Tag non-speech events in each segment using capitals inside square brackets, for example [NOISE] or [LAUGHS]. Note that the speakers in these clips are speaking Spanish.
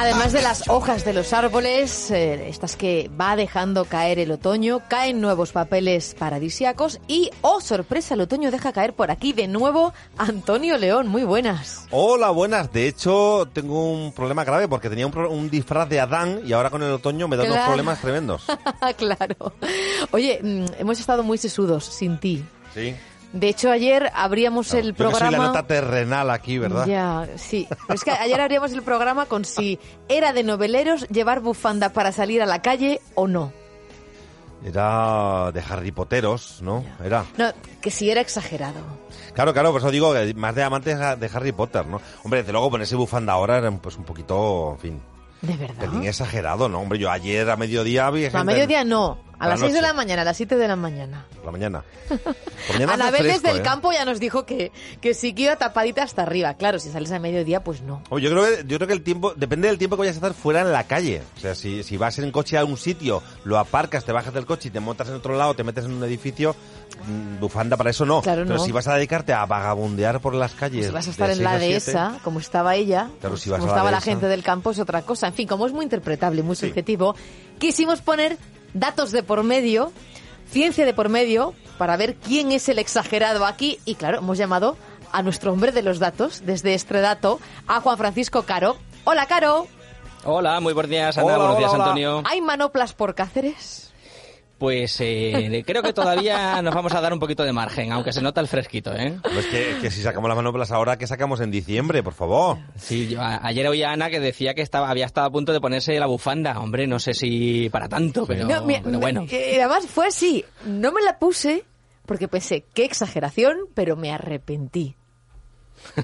Además de las hojas de los árboles, eh, estas que va dejando caer el otoño, caen nuevos papeles paradisiacos y, oh sorpresa, el otoño deja caer por aquí de nuevo Antonio León. Muy buenas. Hola, buenas. De hecho, tengo un problema grave porque tenía un, pro- un disfraz de Adán y ahora con el otoño me da unos Claro. problemas tremendos. [LAUGHS] claro. Oye, mm, hemos estado muy sesudos sin ti. Sí. De hecho, ayer abríamos el Yo que soy la programa. nota terrenal aquí, ¿verdad? Ya, sí. Pero es que ayer abríamos el programa con si era de noveleros llevar bufanda para salir a la calle o no. Era de Harry Potteros, ¿no? Era. No, que si era exagerado. Claro, claro, por eso digo que más de amantes de Harry Potter, ¿no? Hombre, desde luego ponerse bufanda ahora era pues un poquito, en fin, ¿De verdad? pelín exagerado, ¿no? Hombre, yo ayer a mediodía vi No, a gente- mediodía no. A A la las 6 de la mañana, a las 7 de la mañana. [LAUGHS] Por la mañana. Mañana hace Anabel fresco, desde el ¿eh? campo ya nos dijo que, que sí que iba tapadita hasta arriba. Claro, si sales a mediodía, pues no. Oye, yo creo que yo creo que el tiempo depende del tiempo que vayas a estar fuera en la calle. O sea, si, si vas en coche a un sitio, lo aparcas, te bajas del coche y te montas en otro lado, te metes en un edificio, bufanda para eso no. Claro, Pero no. si vas a dedicarte a vagabundear por las calles, Si vas a estar en la seis a siete, dehesa, como estaba ella, Claro, pues si vas como a la estaba la dehesa. gente del campo, es otra cosa. En fin, como es muy interpretable y muy Sí. subjetivo, quisimos poner datos de por medio, ciencia de por medio, para ver quién es el exagerado aquí. Y claro, hemos llamado a nuestro hombre de los datos, desde Estredato, a Juan Francisco Caro. Hola, Caro. Hola, muy buenos días, Ana. Hola, buenos hola, días, hola. Antonio. ¿Hay manoplas por Cáceres? Pues eh, [LAUGHS] creo que todavía nos vamos a dar un poquito de margen, aunque se nota el fresquito, ¿eh? Pues que, que si sacamos las manoplas ahora, que sacamos en diciembre, por favor? Sí, yo a- ayer oí a Ana que decía que estaba, había estado a punto de ponerse la bufanda. Hombre, no sé si para tanto, pero, No, mira, pero bueno. eh, además fue así. No me la puse porque pensé, qué exageración, pero me arrepentí.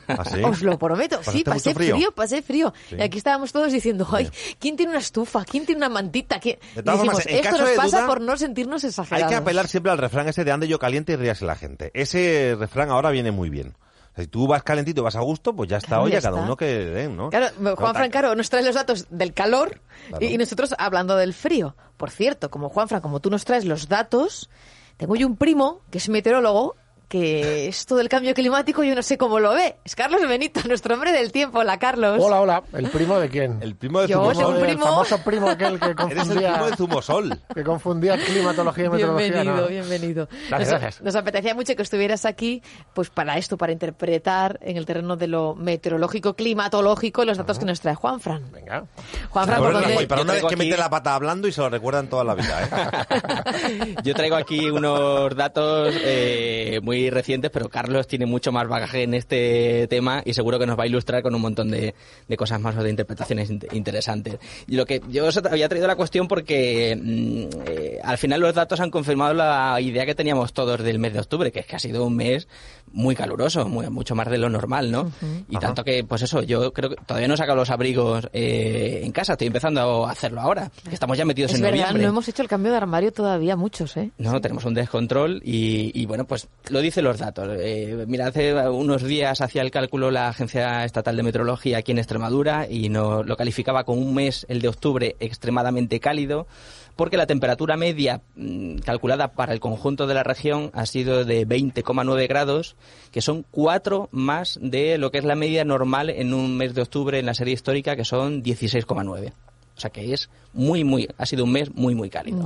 ¿Así? Os lo prometo. Sí, ¿Pasaste pasé frío? frío? pasé frío. Sí. Y aquí estábamos todos diciendo, ay, ¿quién tiene una estufa? ¿Quién tiene una mantita? ¿Quién? De Y todas decimos, formas, en esto caso nos de pasa duda, por no sentirnos Hay exagerados. que apelar siempre al refrán ese de ande yo caliente y ríase la gente. Ese refrán ahora viene muy bien. Si tú vas calentito y vas a gusto, pues ya está, Claro, oye, ya cada está. uno que den, ¿no? Claro, No, Juan ta- Fran Caro nos trae los datos del calor Claro. y, y nosotros hablando del frío. Por cierto, como Juan Fran, como tú nos traes los datos, tengo yo un primo que es meteorólogo que esto del cambio climático yo no sé cómo lo ve. Es Carlos Benito, [LAUGHS] nuestro hombre del tiempo. Hola, Carlos. Hola, hola. ¿El primo de quién? El primo de Yo Zumosol. un El primo. famoso primo aquel que [LAUGHS] Eres el confundía, primo de Zumosol. que confundía climatología y meteorología. Bienvenido, ¿no? bienvenido. Gracias, nos, gracias. nos apetecía mucho que estuvieras aquí, pues para esto, para interpretar en el terreno de lo meteorológico, climatológico, los datos que nos trae Juan Fran. Venga. Juan Fran, ¿por dónde? y para Yo una vez traigo que aquí- mete la pata hablando y se lo recuerdan toda la vida, ¿eh? [LAUGHS] Yo traigo aquí unos datos eh, muy recientes, pero Carlos tiene mucho más bagaje en este tema y seguro que nos va a ilustrar con un montón de, de cosas más o de interpretaciones int- interesantes. Y lo que yo os había traído la cuestión porque mm, eh, al final los datos han confirmado la idea que teníamos todos del mes de octubre, que es que ha sido un mes muy caluroso, muy- mucho más de lo normal, ¿no? Y tanto que, pues eso, yo creo que todavía no he sacado los abrigos eh, en casa, estoy empezando a hacerlo ahora, que estamos ya metidos Es en verdad, noviembre. no hemos hecho el cambio de armario todavía muchos, ¿eh? No, tenemos un descontrol y, y, bueno, pues lo dicen los datos. Eh, mira, hace unos días hacía el cálculo la Agencia Estatal de Meteorología aquí en Extremadura y nos lo calificaba con un mes, el de octubre, extremadamente cálido, porque la temperatura media mm, calculada para el conjunto de la región ha sido de 20,9 grados, que son cuatro más de lo que es la media normal en un mes de octubre en la serie histórica, que son 16,9. O sea que es muy, muy, ha sido un mes muy, muy cálido.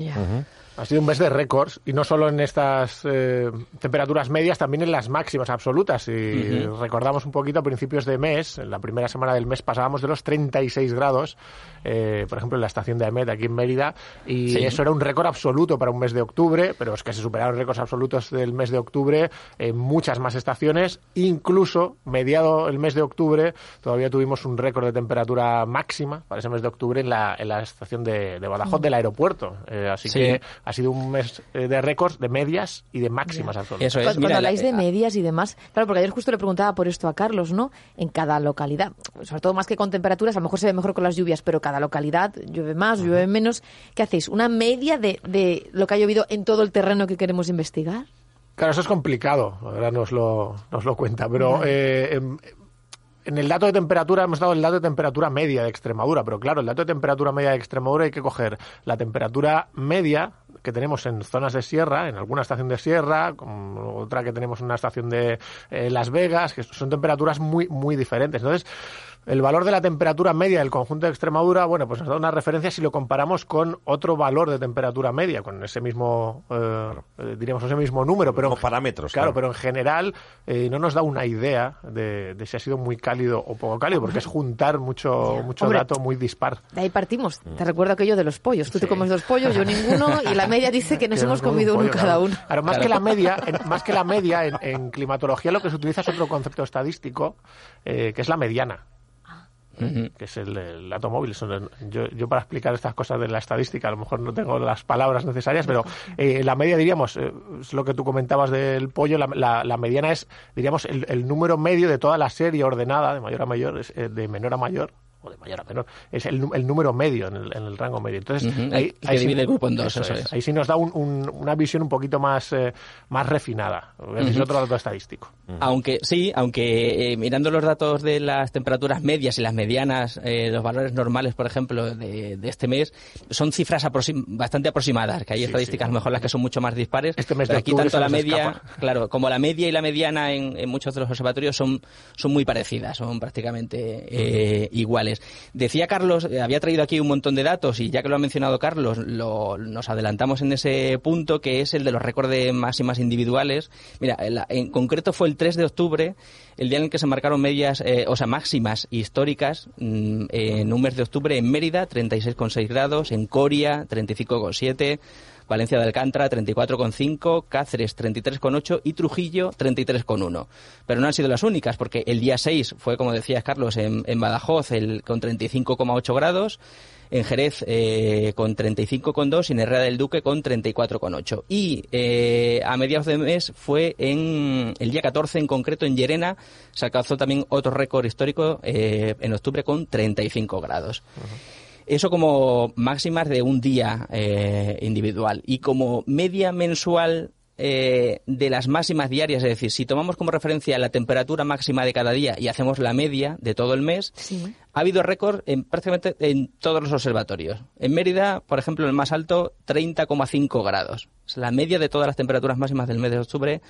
Ha sido un mes de récords y no solo en estas eh, temperaturas medias, también en las máximas absolutas. Si recordamos un poquito a principios de mes, en la primera semana del mes pasábamos de los 36 grados, eh, por ejemplo en la estación de Amet aquí en Mérida, y Sí. eso era un récord absoluto para un mes de octubre, pero es que se superaron récords absolutos del mes de octubre en muchas más estaciones, incluso mediado el mes de octubre todavía tuvimos un récord de temperatura máxima para ese mes de octubre en la, en la estación de, de Badajoz del aeropuerto. Eh, así Sí. que ha sido un mes eh, de récords de medias y de máximas absolutas. Eso es. Cuando, Mira, habláis la- de medias y demás, claro, porque ayer justo le preguntaba por esto a Carlos, ¿no? En cada localidad, sobre todo más que con temperaturas, a lo mejor se ve mejor con las lluvias, pero cada localidad llueve más, llueve menos. ¿Qué hacéis? ¿Una media de, de lo que ha llovido en todo el terreno que queremos investigar? Claro, eso es complicado, ahora nos lo, nos lo cuenta, pero eh, en, en el dato de temperatura hemos dado el dato de temperatura media de Extremadura, pero claro, el dato de temperatura media de Extremadura hay que coger la temperatura media que tenemos en zonas de sierra, en alguna estación de sierra, otra que tenemos en una estación de eh, Las Vegas, que son temperaturas muy, muy diferentes. Entonces, el valor de la temperatura media del conjunto de Extremadura, bueno, pues nos da una referencia si lo comparamos con otro valor de temperatura media, con ese mismo, eh, eh, diríamos, ese mismo número, pero Mismos parámetros, Claro, claro. pero en general eh, no nos da una idea de, de si ha sido muy cálido o poco cálido, porque es juntar mucho, mucho Hombre. dato muy dispar. De ahí partimos. Te recuerdo aquello de los pollos. Tú te comes dos pollos, yo ninguno, y la media dice que nos Que hemos comido un uno cada claro. uno. Claro, más que la media, en, [LAUGHS] más que la media en, en climatología lo que se utiliza es otro concepto estadístico, eh, que es la mediana. Ujú. que es el, el dato móvil. Son- Yo, yo para explicar estas cosas de la estadística a lo mejor no tengo las palabras necesarias, pero [LAUGHS] eh, la media diríamos, eh, es lo que tú comentabas del pollo, la, la- la mediana es, diríamos, el, el número medio de toda la serie ordenada, de mayor a mayor, es, eh, de menor a mayor, o de mayor a menor, es el, número medio en el, en el rango medio. Entonces, Ujú, ahí, que ahí sí- el grupo en dos, eso eso es. es. Ahí sí nos da un- un- una visión un poquito más, eh, más refinada. Es otro dato estadístico. Aunque sí, aunque eh, mirando los datos de las temperaturas medias y las medianas, eh, los valores normales, por ejemplo, de, de este mes, son cifras aproxim- bastante aproximadas, que hay estadísticas a lo mejor las que son mucho más dispares. Este mes pero de aquí tanto la media, escapa. claro, como la media y la mediana en, en muchos de los observatorios son, son muy parecidas, son prácticamente eh, Decía Carlos, eh, había traído aquí un montón de datos y ya que lo ha mencionado Carlos, lo- nos adelantamos en ese punto que es el de los récords máximas individuales. Mira, en, en concreto fue el 3 de octubre, el día en el que se marcaron medias, eh, o sea, máximas históricas mm, en un mes de octubre en Mérida, 36,6 grados, en Coria, 35,7 Valencia de Alcántara 34,5, Cáceres 33,8 y Trujillo 33,1. Pero no han sido las únicas, porque el día 6 fue, como decías Carlos, en, Badajoz el, con 35,8 grados, en Jerez eh, con 35,2 y en Herrera del Duque con 34,8. Y eh, a mediados de mes fue en el día 14 en concreto en Llerena, se alcanzó también otro récord histórico eh, en octubre con 35 grados. Eso como máximas de un día eh, individual. Y como media mensual eh, de las máximas diarias, es decir, si tomamos como referencia la temperatura máxima de cada día y hacemos la media de todo el mes, Sí. ha habido récord en prácticamente en todos los observatorios. En Mérida, por ejemplo, el más alto, 30,5 grados. Es la media de todas las temperaturas máximas del mes de octubre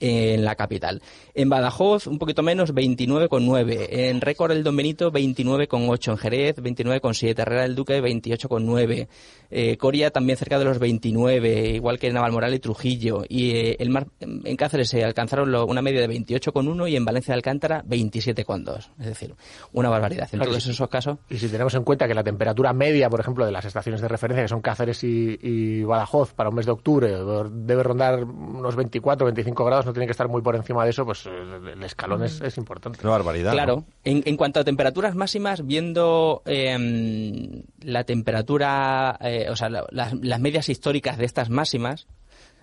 en la capital. En Badajoz, un poquito menos, 29,9. En récord el Don Benito, 29,8. En Jerez, 29,7. Herrera del Duque, 28,9. Eh, Coria también cerca de los 29, igual que Navalmoral y Trujillo. Y eh, el mar, en Cáceres se alcanzaron lo- una media de 28,1 y en Valencia de Alcántara 27,2. Es decir, una barbaridad. En Claro, todos esos casos, Y si tenemos en cuenta que la temperatura media, por ejemplo, de las estaciones de referencia, que son Cáceres y, y Badajoz, para un mes de octubre, debe rondar unos 24, 25 grados, no tiene que estar muy por encima de eso, pues eh, el escalón es, es importante. Una barbaridad. Claro, ¿no? en, en cuanto a temperaturas máximas, viendo em, la temperatura, eh, o sea, la- las, las medias históricas de estas máximas,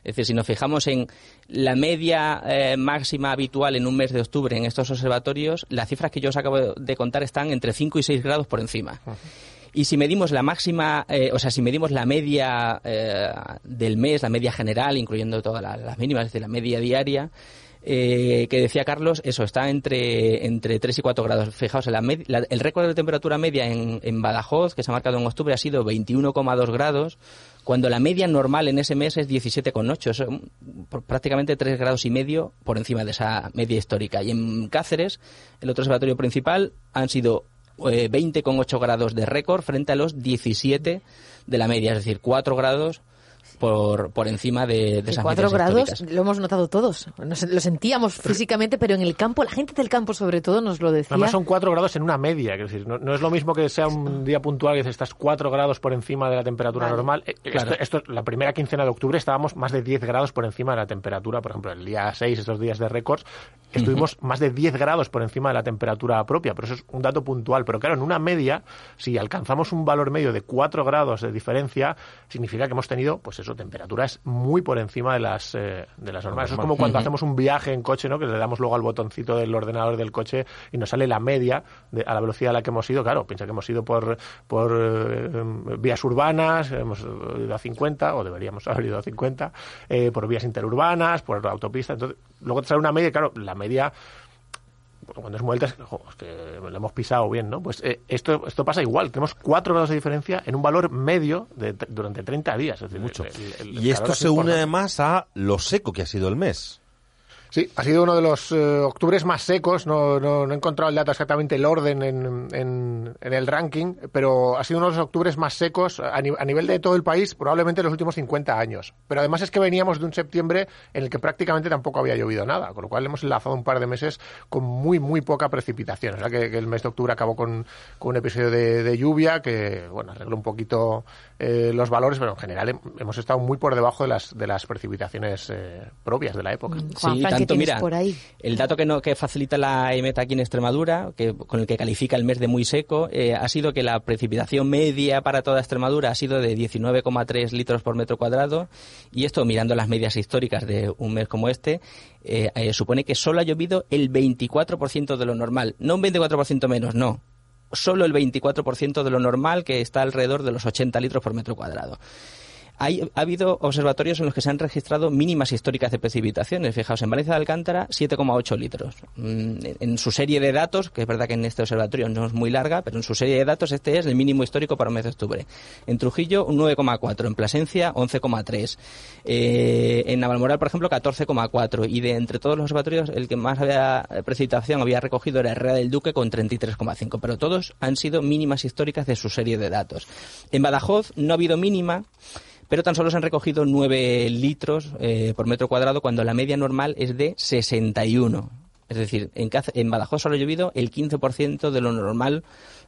es decir, si nos fijamos en la media eh, máxima habitual en un mes de octubre en estos observatorios, las cifras que yo os acabo de contar están entre 5 y 6 grados por encima. Y si medimos la máxima, eh, o sea, si medimos la media eh, del mes, la media general, incluyendo todas la- las mínimas, es decir, la media diaria, eh, que decía Carlos, eso está entre, entre 3 y 4 grados. Fijaos, la med- el récord de temperatura media en, en Badajoz, que se ha marcado en octubre, ha sido 21,2 grados, cuando la media normal en ese mes es 17,8. Eso, mm, por prácticamente 3 grados y medio por encima de esa media histórica. Y en Cáceres, el otro observatorio principal, han sido eh, 20,8 grados de récord frente a los 17 de la media, es decir, 4 grados por, por encima de, de esas cuatro grados históricas. lo hemos notado todos. Nos- lo sentíamos físicamente, pero en el campo, la gente del campo sobre todo nos lo decía. Además son 4 grados en una media, decir, no, no es lo mismo que sea un día puntual que estás 4 grados por encima de la temperatura Vale. normal. Eh, Claro. Esto, esto- la primera quincena de octubre estábamos más de 10 grados por encima de la temperatura, por ejemplo, el día 6, estos días de récords, estuvimos más de 10 grados por encima de la temperatura propia, pero eso es un dato puntual. Pero claro, en una media, si alcanzamos un valor medio de 4 grados de diferencia, significa que hemos tenido, pues eso, temperaturas muy por encima de las, eh, de las normales. Eso es como cuando hacemos un viaje en coche, ¿no? Que le damos luego al botoncito del ordenador del coche y nos sale la media de, a la velocidad a la que hemos ido. Claro, piensa que hemos ido por, por eh, vías urbanas, hemos ido a 50, o deberíamos haber ido a 50, eh, por vías interurbanas, por autopistas. Entonces, luego te sale una media, claro, la media cuando es muy alta, es que lo hemos pisado bien, ¿no? Pues eh, esto, esto pasa igual. Tenemos 4 grados de diferencia en un valor medio de, durante 30 días. Es decir, Mucho. el- el- el Y esto se une además a lo seco que ha sido el mes. Sí, ha sido uno de los eh, octubres más secos. No, no, no he encontrado el dato exactamente, el orden en, en, en el ranking, pero ha sido uno de los octubres más secos a, ni- a nivel de todo el país, probablemente en los últimos 50 años. Pero además es que veníamos de un septiembre en el que prácticamente tampoco había llovido nada, con lo cual hemos enlazado un par de meses con muy, muy poca precipitación. O sea que, que el mes de octubre acabó con, con un episodio de, de lluvia que, bueno, arregló un poquito eh, los valores, pero en general hem- hemos estado muy por debajo de las, de las precipitaciones eh, propias de la época. Juan sí, Fran, ¿qué tanto, mira, por ahí? el dato que, no, que facilita la EMET aquí en Extremadura, que, con el que califica el mes de muy seco, eh, ha sido que la precipitación media para toda Extremadura ha sido de 19,3 litros por metro cuadrado, y esto, mirando las medias históricas de un mes como este, eh, eh, supone que solo ha llovido el 24% de lo normal. No un 24% menos, no. Solo el 24% de lo normal, que está alrededor de los 80 litros por metro cuadrado. Hay, ha habido observatorios en los que se han registrado mínimas históricas de precipitaciones. Fijaos, en Valencia de Alcántara, 7,8 litros. Mm, En su serie de datos, que es verdad que en este observatorio no es muy larga, pero en su serie de datos este es el mínimo histórico para el mes de octubre. En Trujillo, un 9,4. En Plasencia, 11,3. Eh, en Navalmoral, por ejemplo, 14,4. Y de entre todos los observatorios, el que más había eh, precipitación había recogido era Herrera del Duque con 33,5. Pero todos han sido mínimas históricas de su serie de datos. En Badajoz no ha habido mínima pero tan solo se han recogido 9 litros eh, por metro cuadrado cuando la media normal es de 61. Es decir, en, Badajoz solo ha llovido el 15% de lo normal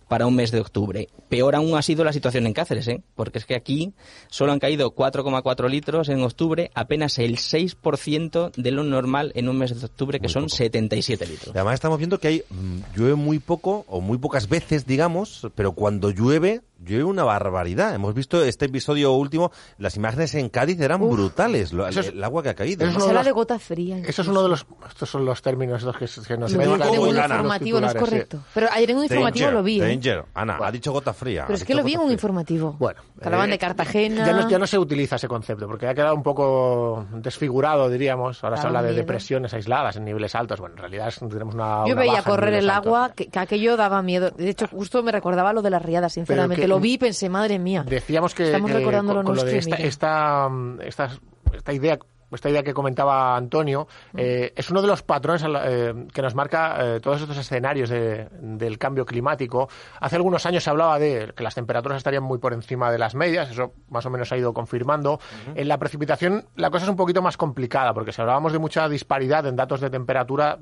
para un mes de octubre. Peor aún ha sido la situación en Cáceres, ¿eh? porque es que aquí solo han caído 4,4 litros en octubre, apenas el 6% de lo normal en un mes de octubre, que Muy son poco. 77 Y litros. además estamos viendo que hay mm, llueve muy poco o muy pocas veces, digamos, pero cuando llueve, llueve una barbaridad. Hemos visto este episodio último, las imágenes en Cádiz eran Uf. brutales, lo- Eso es- el agua que ha caído. eso es Se de habla los- de gota fría. Eso es uno de los. Estos son los términos estos que, que nos Lo como un informativo, no es correcto. Pero ayer en un informativo Danger, lo vi. ¿eh? Danger. Ana, ha dicho gota fría. Pero es que lo vi en un informativo. Bueno, Que hablaban eh, de Cartagena. Ya no, ya no se utiliza ese concepto, porque ha quedado un poco desfigurado, diríamos. Ahora se habla de miedo. depresiones aisladas en niveles altos. Bueno, en realidad es- tenemos una. Yo una veía baja correr el agua, que, que aquello daba miedo. De hecho, justo me recordaba lo de las riadas, sinceramente. Lo vi y pensé, madre mía. Decíamos que, Estamos recordando con, lo con lo de nuestro esta, esta, mm, esta, esta idea esta idea que comentaba Antonio eh, es uno de los patrones eh, que nos marca eh, todos estos escenarios de- del cambio climático. Hace algunos años se hablaba de que las temperaturas estarían muy por encima de las medias, eso más o menos se ha ido confirmando. En la precipitación la cosa es un poquito más complicada, porque si hablábamos de mucha disparidad en datos de temperatura,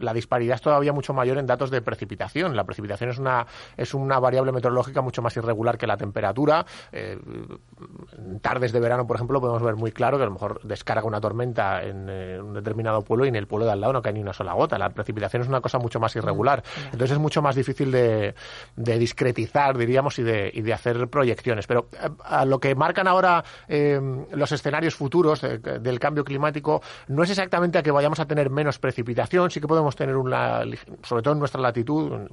la disparidad es todavía mucho mayor en datos de precipitación. La precipitación es una, es una variable meteorológica mucho más irregular que la temperatura. En tardes de verano, por ejemplo, podemos ver muy claro que a lo mejor descarga una tormenta en eh, un determinado pueblo y en el pueblo de al lado no cae ni una sola gota. La precipitación es una cosa mucho más irregular. Entonces es mucho más difícil de, de discretizar, diríamos, y de, y de hacer proyecciones. Pero eh, a lo que marcan ahora eh, los escenarios futuros eh, del cambio climático no es exactamente a que vayamos a tener menos precipitación, sí que podemos tener una, sobre todo en nuestra latitud, en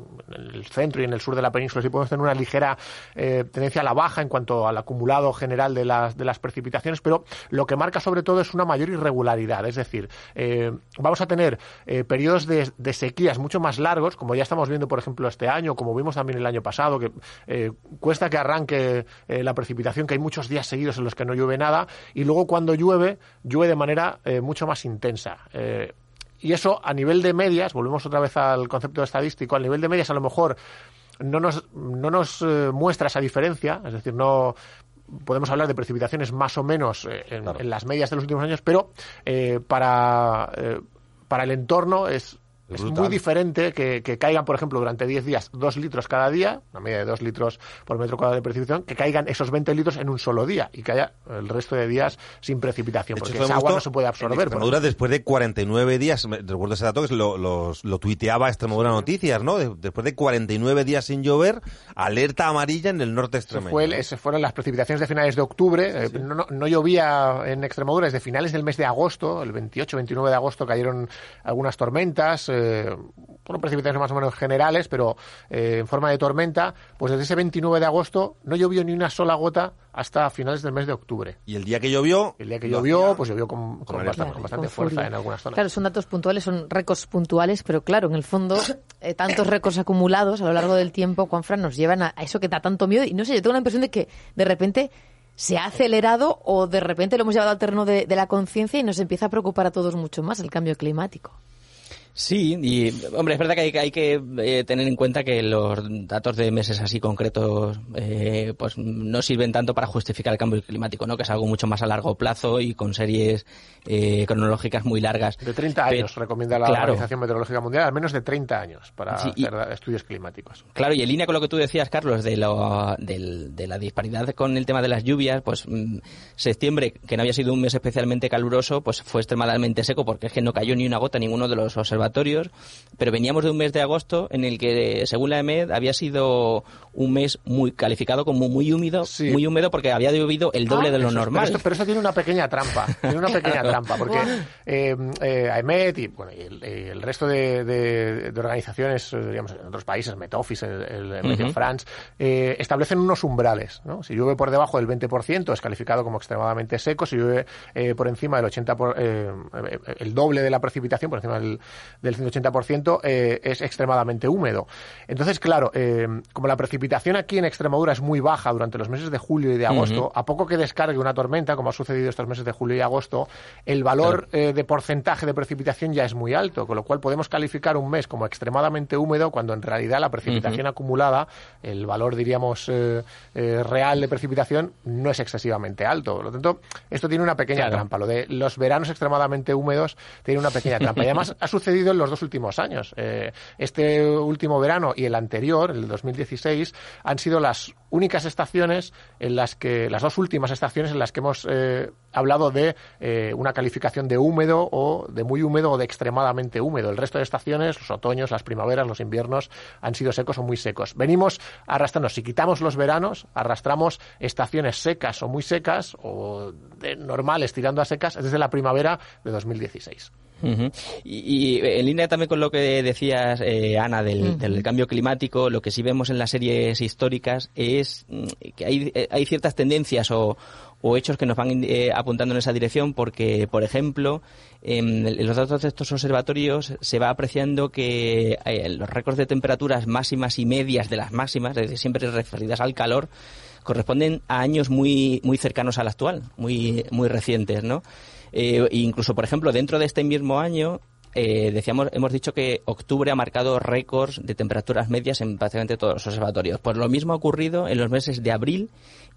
el centro y en el sur de la península, sí podemos tener una ligera eh, tendencia a la baja en cuanto al acumulado general de las, de las precipitaciones, pero lo que marca sobre todo es una mayor irregularidad, es decir, eh, vamos a tener eh, periodos de, sequías mucho más largos, como ya estamos viendo, por ejemplo, este año, como vimos también el año pasado, que eh, cuesta que arranque eh, la precipitación, que hay muchos días seguidos en los que no llueve nada, y luego cuando llueve, llueve de manera mucho más intensa. Y eso a nivel de medias, volvemos otra vez al concepto estadístico, a nivel de medias a lo mejor no nos, no nos muestra esa diferencia, es decir, no podemos hablar de precipitaciones más o menos eh, en, Claro. en las medias de los últimos años, pero eh, para, eh, para el entorno es Es muy diferente que, que caigan, por ejemplo, durante 10 días 2 litros cada día, una media de 2 litros por metro cuadrado de precipitación, que caigan esos 20 litros en un solo día y que haya el resto de días sin precipitación, hecho, porque esa agua no se puede En absorber. por Extremadura, después de 49 días, recuerdo ese dato que lo, los- lo tuiteaba Extremadura Noticias, ¿no? De- después de 49 días sin llover, alerta amarilla en el norte extremeño. fue el- fueron las precipitaciones de finales de octubre. Eh, no, no- no llovía en Extremadura desde finales del mes de agosto. El 28-29 de agosto cayeron algunas tormentas. Eh, fueron precipitaciones más o menos generales, pero eh, en forma de tormenta. Pues desde ese 29 de agosto no llovió ni una sola gota hasta finales del mes de octubre. Y el día que llovió... El día que lo llovió, hacía pues llovió con, con alerta bastante, con bastante Con fuerza en algunas zonas. Claro, son datos puntuales, son récords puntuales, pero claro, en el fondo, [COUGHS] eh, tantos récords acumulados a lo largo del tiempo, Juanfran, nos llevan a, a eso que da tanto miedo. Y no sé, yo tengo la impresión de que de repente se ha acelerado o de repente lo hemos llevado al terreno de, de la conciencia y nos empieza a preocupar a todos mucho más el cambio climático. Sí, y hombre, es verdad que hay, hay que eh, tener en cuenta que los datos de meses así concretos eh, pues no sirven tanto para justificar el cambio climático, ¿no? que es algo mucho más a largo plazo y con series eh, cronológicas muy largas. De 30 Pe- años recomienda la Claro. Organización Meteorológica Mundial, al menos de 30 años para Sí, y- hacer estudios climáticos. Claro, y en línea con lo que tú decías, Carlos, de, lo, del- de la disparidad con el tema de las lluvias, pues mm, septiembre, que no había sido un mes especialmente caluroso, pues fue extremadamente seco porque es que no cayó ni una gota en ninguno de los observatorios, pero veníamos de un mes de agosto en el que, según la EMED, había sido un mes muy calificado como muy húmedo, Sí. muy húmedo porque había llovido el doble Ah, de lo Eso normal. Pero esto, pero esto tiene una pequeña trampa. Tiene una pequeña [LAUGHS] trampa, porque eh, eh, AEMET y, bueno, y el, y el resto de, de- de organizaciones, eh, digamos, en otros países, Metoffice, el, el Meteo Ujú. France, eh, establecen unos umbrales. ¿no? Si llueve por debajo del 20% es calificado como extremadamente seco. Si llueve eh, por encima del 80%, por, eh, el doble de la precipitación, por encima del, del 180%, eh, es extremadamente húmedo. Entonces, claro, eh, como la precipitación aquí en Extremadura es muy baja durante los meses de julio y de agosto, a poco que descargue una tormenta, como ha sucedido estos meses de julio y agosto, el valor eh, de porcentaje de precipitación ya es muy alto, con lo cual podemos calificar un mes como extremadamente húmedo cuando en realidad la precipitación acumulada, el valor, diríamos, real de precipitación no es excesivamente alto. Por lo tanto, esto tiene una pequeña Claro. trampa. Lo de los veranos extremadamente húmedos tiene una pequeña trampa. Y además ha sucedido en los dos últimos años. Eh, este último verano y el anterior, el 2016, han sido las únicas estaciones en las que, las dos últimas estaciones en las que hemos eh, hablado de eh, una calificación de húmedo o de muy húmedo o de extremadamente húmedo. El resto de estaciones, los otoños, las primaveras, los inviernos, han sido secos o muy secos. Venimos arrastrando, si quitamos los veranos, arrastramos estaciones secas o muy secas o de normales tirando a secas desde la primavera de 2016. Ujú. y, y en línea también con lo que decías, eh, Ana, del, del cambio climático, lo que sí vemos en las series históricas es mm, que hay, eh, hay ciertas tendencias o, o hechos que nos van eh, apuntando en esa dirección porque, por ejemplo, en, en los datos de estos observatorios se va apreciando que eh, los récords de temperaturas máximas y medias de las máximas, es decir, siempre referidas al calor, corresponden a años muy muy cercanos al actual, muy muy recientes, ¿no? Eh, incluso, por ejemplo, dentro de este mismo año, eh, decíamos, hemos dicho que octubre ha marcado récords de temperaturas medias en prácticamente todos los observatorios. Pues lo mismo ha ocurrido en los meses de abril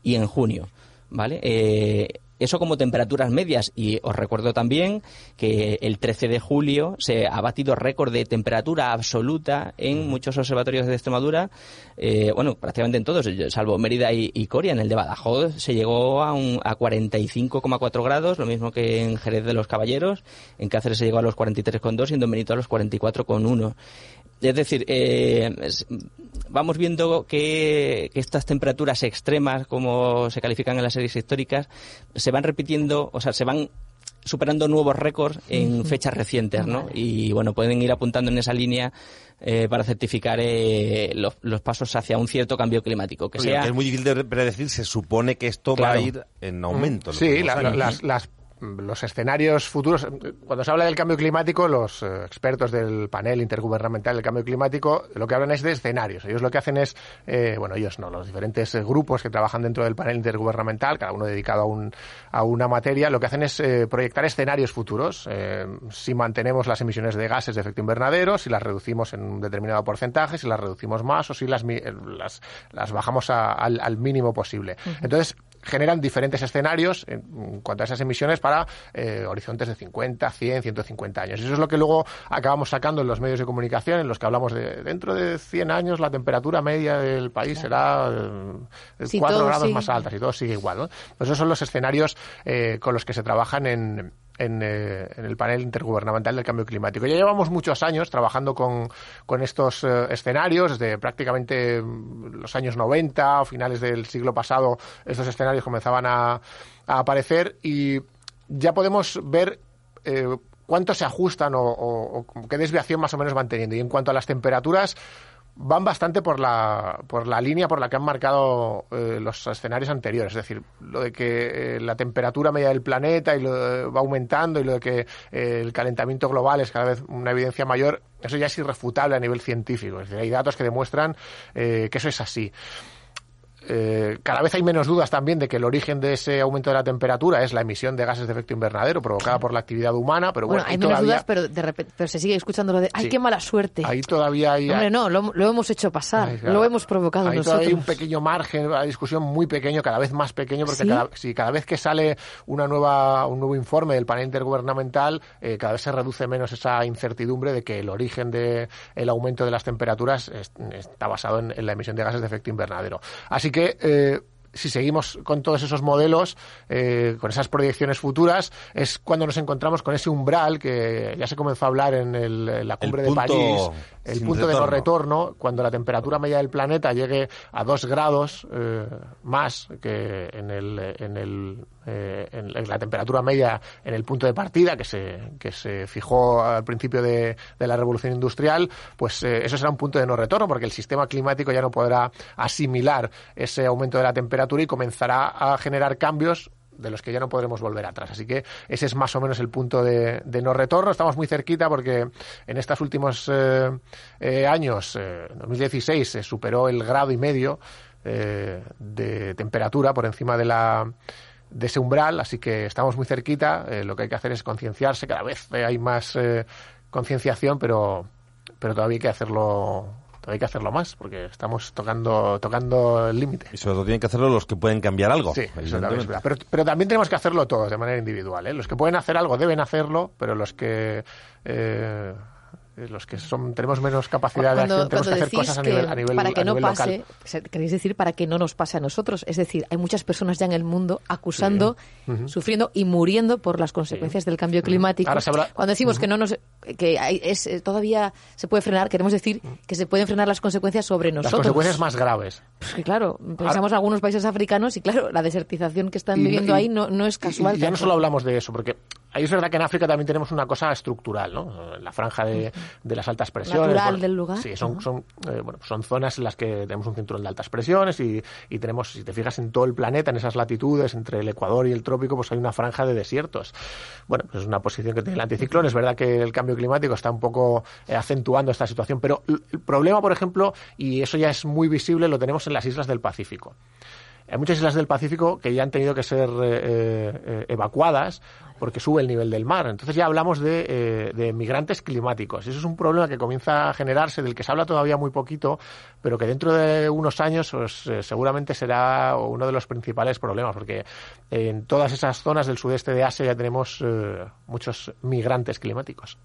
y en junio, ¿vale? Eh, eso como temperaturas medias. Y os recuerdo también que el 13 de julio se ha batido récord de temperatura absoluta en muchos observatorios de Extremadura. eh, bueno, prácticamente en todos, salvo Mérida y, y Coria. En el de Badajoz se llegó a, un, a 45,4 grados, lo mismo que en Jerez de los Caballeros. En Cáceres se llegó a los 43,2 y en Don Benito a los 44,1. Es decir, eh, es- vamos viendo que, que estas temperaturas extremas, como se califican en las series históricas, se van repitiendo, o sea, se van superando nuevos récords en fechas recientes, ¿no? Y bueno, pueden ir apuntando en esa línea eh, para certificar eh, los, los pasos hacia un cierto cambio climático, que Oye, sea que es muy difícil de predecir, se supone que esto va a ir en aumento. en los Sí, la- las- los escenarios futuros. Cuando se habla del cambio climático, los eh, expertos del panel intergubernamental del cambio climático lo que hablan es de escenarios. Ellos lo que hacen es, eh, bueno, ellos no, los diferentes eh, grupos que trabajan dentro del panel intergubernamental, cada uno dedicado a, un, a una materia, lo que hacen es eh, proyectar escenarios futuros. eh, si mantenemos las emisiones de gases de efecto invernadero, si las reducimos en un determinado porcentaje, si las reducimos más o si las, las, las bajamos a- al, al mínimo posible. Entonces, generan diferentes escenarios en cuanto a esas emisiones para eh, horizontes de 50, 100, 150 años. Eso es lo que luego acabamos sacando en los medios de comunicación, en los que hablamos de dentro de 100 años la temperatura media del país será eh, 4 grados más altas y todo sigue igual. ¿no? Pues esos son los escenarios eh, con los que se trabajan en, eh, en, el panel intergubernamental del cambio climático. Ya llevamos muchos años trabajando con, con estos eh, escenarios, desde prácticamente mm, los años 90 o finales del siglo pasado, estos escenarios comenzaban a, aparecer y ya podemos ver eh, cuánto se ajustan o, o, qué desviación más o menos van teniendo. Y en cuanto a las temperaturas, van bastante por la, por la línea por la que han marcado eh, los escenarios anteriores. Es decir, lo de que eh, la temperatura media del planeta y lo, va aumentando y lo de que eh, el calentamiento global es cada vez una evidencia mayor, eso ya es irrefutable a nivel científico. Es decir, hay datos que demuestran que eso es así. Eh, cada vez hay menos dudas también de que el origen de ese aumento de la temperatura es la emisión de gases de efecto invernadero provocada por la actividad humana, pero bueno, hay menos dudas, pero de repente pero se sigue escuchando lo de ¡ay, qué mala suerte! Ahí todavía hay... Hombre, no, lo, hemos hecho pasar, lo hemos provocado ahí nosotros. hay un pequeño margen, una discusión muy pequeño, cada vez más pequeño, porque cada, si cada vez que sale una nueva, un nuevo informe del panel intergubernamental, eh, cada vez se reduce menos esa incertidumbre de que el origen del el aumento de las temperaturas está basado en, en, la emisión de gases de efecto invernadero. Así que... Eh, si seguimos con todos esos modelos, eh, con esas proyecciones futuras, es cuando nos encontramos con ese umbral que ya se comenzó a hablar en, la cumbre de París, el punto de no retorno, cuando la temperatura media del planeta llegue a dos grados eh, más que en, el, en, el, eh, en la temperatura media en el punto de partida que se, que se fijó al principio de, de la revolución industrial, pues eso será un punto de no retorno porque el sistema climático ya no podrá asimilar ese aumento de la temperatura y comenzará a generar cambios de los que ya no podremos volver atrás. Así que ese es más o menos el punto de, no retorno. Estamos muy cerquita porque en estos últimos eh, eh, años, eh, 2016, se superó el grado y medio eh, de temperatura por encima de la de ese umbral, así que estamos muy cerquita. lo que hay que hacer es concienciarse. Cada vez hay más concienciación, pero, pero todavía hay que hacerlo hay que hacerlo más porque estamos tocando tocando el límite. Y sobre todo tienen que hacerlo los que pueden cambiar algo. Sí, eso es pero, pero también tenemos que hacerlo todos de manera individual. ¿eh? Los que pueden hacer algo deben hacerlo, pero los que eh, eh, los que son tenemos menos capacidad de acción tenemos que hacer cosas a nivel, a nivel, para que no pase, queréis decir para que no nos pase a nosotros. Es decir, hay muchas personas ya en el mundo acusando, sufriendo y muriendo por las consecuencias del cambio climático. Cuando decimos que no nos que es, eh, todavía se puede frenar, queremos decir que se pueden frenar las consecuencias sobre nosotros. Las consecuencias más graves. Pues que claro, pensamos en algunos países africanos y claro, la desertización que están viviendo ahí no, no es casual. Y ya no solo hablamos de eso, porque ahí es verdad que en África también tenemos una cosa estructural, ¿no? La franja de, de las altas presiones. Natural del lugar. Sí, son, son, eh, bueno, son zonas en las que tenemos un cinturón de altas presiones y, y, tenemos, si te fijas en todo el planeta, en esas latitudes, entre el Ecuador y el trópico, pues hay una franja de desiertos. Bueno, pues es una posición que tiene el anticiclón. Es verdad que el cambio climático está un poco eh, acentuando esta situación, pero el problema, por ejemplo, y eso ya es muy visible, lo tenemos en las islas del Pacífico. Hay muchas islas del Pacífico que ya han tenido que ser eh, eh, evacuadas porque sube el nivel del mar. Entonces ya hablamos de, eh, de, migrantes climáticos. Eso es un problema que comienza a generarse, del que se habla todavía muy poquito, pero que dentro de unos años pues, seguramente será uno de los principales problemas, porque en todas esas zonas del sudeste de Asia ya tenemos muchos migrantes climáticos.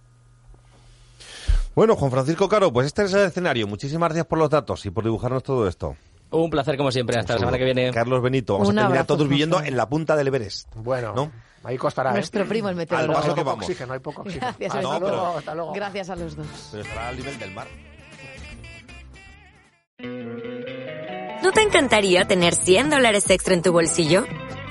Bueno, Juan Francisco Caro, pues este es el escenario. Muchísimas gracias por los datos y por dibujarnos todo esto. Un placer como siempre. Hasta la semana que viene. Carlos Benito, vamos a terminar todos viviendo en la punta del Everest. Bueno, ¿no? ahí costará. ¿eh? Nuestro primo el meteorólogo. Hay poco oxígeno, hay poco oxígeno. Gracias, hasta, luego, luego. hasta luego. Gracias a los dos. Pero estará al nivel del mar. ¿No te encantaría tener 100 dólares extra en tu bolsillo?